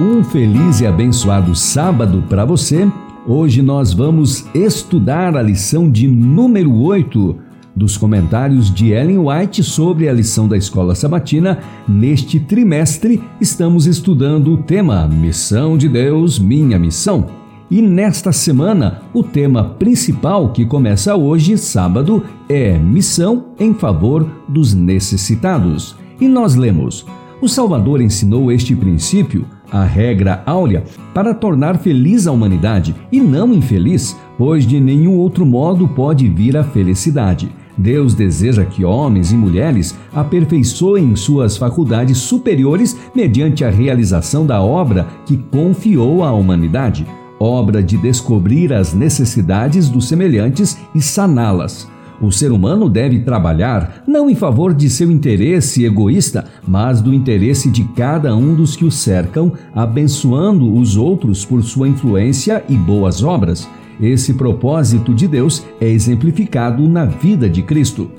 Um feliz e abençoado sábado para você. Hoje nós vamos estudar a lição de número 8 dos comentários de Ellen White sobre a lição da escola sabatina. Neste trimestre, estamos estudando o tema Missão de Deus, Minha Missão. E nesta semana, o tema principal que começa hoje, sábado, é Missão em favor dos necessitados. E nós lemos: O Salvador ensinou este princípio a regra áurea para tornar feliz a humanidade e não infeliz, pois de nenhum outro modo pode vir a felicidade. Deus deseja que homens e mulheres aperfeiçoem suas faculdades superiores mediante a realização da obra que confiou à humanidade obra de descobrir as necessidades dos semelhantes e saná-las. O ser humano deve trabalhar não em favor de seu interesse egoísta, mas do interesse de cada um dos que o cercam, abençoando os outros por sua influência e boas obras. Esse propósito de Deus é exemplificado na vida de Cristo.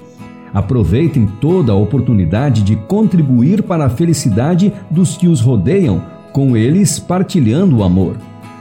Aproveitem toda a oportunidade de contribuir para a felicidade dos que os rodeiam, com eles partilhando o amor.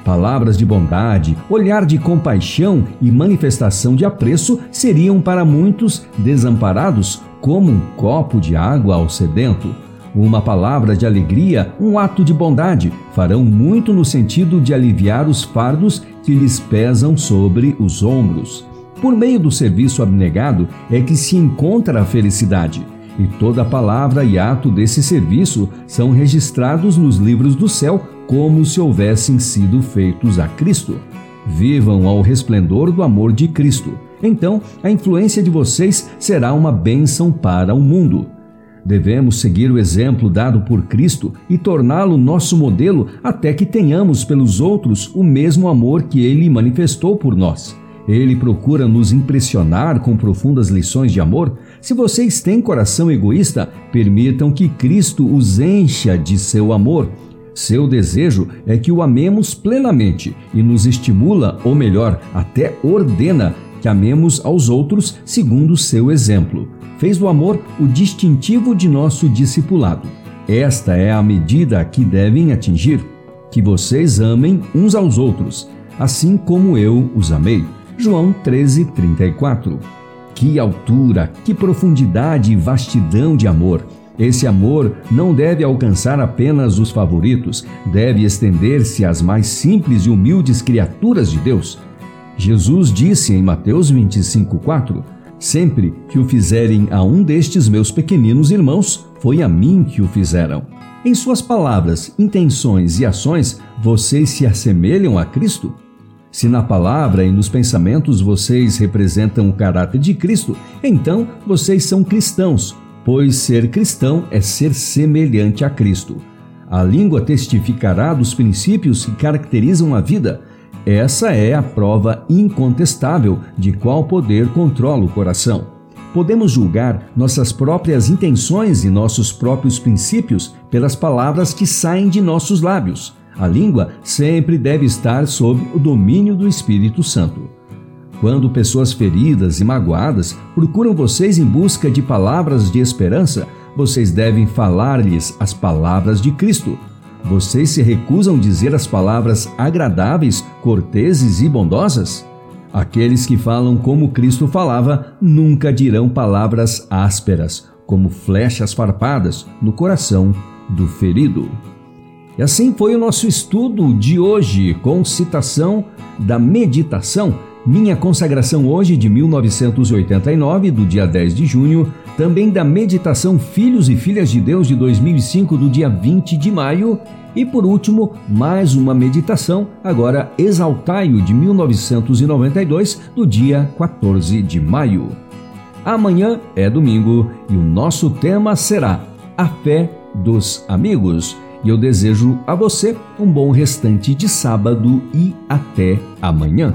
Palavras de bondade, olhar de compaixão e manifestação de apreço seriam para muitos desamparados como um copo de água ao sedento. Uma palavra de alegria, um ato de bondade, farão muito no sentido de aliviar os fardos que lhes pesam sobre os ombros. Por meio do serviço abnegado é que se encontra a felicidade, e toda palavra e ato desse serviço são registrados nos livros do céu como se houvessem sido feitos a Cristo. Vivam ao resplendor do amor de Cristo. Então, a influência de vocês será uma bênção para o mundo. Devemos seguir o exemplo dado por Cristo e torná-lo nosso modelo até que tenhamos pelos outros o mesmo amor que ele manifestou por nós. Ele procura nos impressionar com profundas lições de amor. Se vocês têm coração egoísta, permitam que Cristo os encha de seu amor seu desejo é que o amemos plenamente e nos estimula, ou melhor, até ordena que amemos aos outros segundo seu exemplo. Fez do amor o distintivo de nosso discipulado. Esta é a medida que devem atingir: que vocês amem uns aos outros, assim como eu os amei. João 13:34. Que altura, que profundidade e vastidão de amor! Esse amor não deve alcançar apenas os favoritos, deve estender-se às mais simples e humildes criaturas de Deus. Jesus disse em Mateus 25:4: Sempre que o fizerem a um destes meus pequeninos irmãos, foi a mim que o fizeram. Em suas palavras, intenções e ações, vocês se assemelham a Cristo? Se na palavra e nos pensamentos vocês representam o caráter de Cristo, então vocês são cristãos, pois ser cristão é ser semelhante a Cristo. A língua testificará dos princípios que caracterizam a vida. Essa é a prova incontestável de qual poder controla o coração. Podemos julgar nossas próprias intenções e nossos próprios princípios pelas palavras que saem de nossos lábios. A língua sempre deve estar sob o domínio do Espírito Santo. Quando pessoas feridas e magoadas procuram vocês em busca de palavras de esperança, vocês devem falar-lhes as palavras de Cristo. Vocês se recusam a dizer as palavras agradáveis, corteses e bondosas? Aqueles que falam como Cristo falava nunca dirão palavras ásperas, como flechas farpadas no coração do ferido. E assim foi o nosso estudo de hoje, com citação da meditação minha consagração hoje de 1989, do dia 10 de junho, também da meditação Filhos e Filhas de Deus de 2005, do dia 20 de maio, e por último, mais uma meditação, agora Exaltai-o de 1992, do dia 14 de maio. Amanhã é domingo e o nosso tema será A Fé dos Amigos. E eu desejo a você um bom restante de sábado e até amanhã.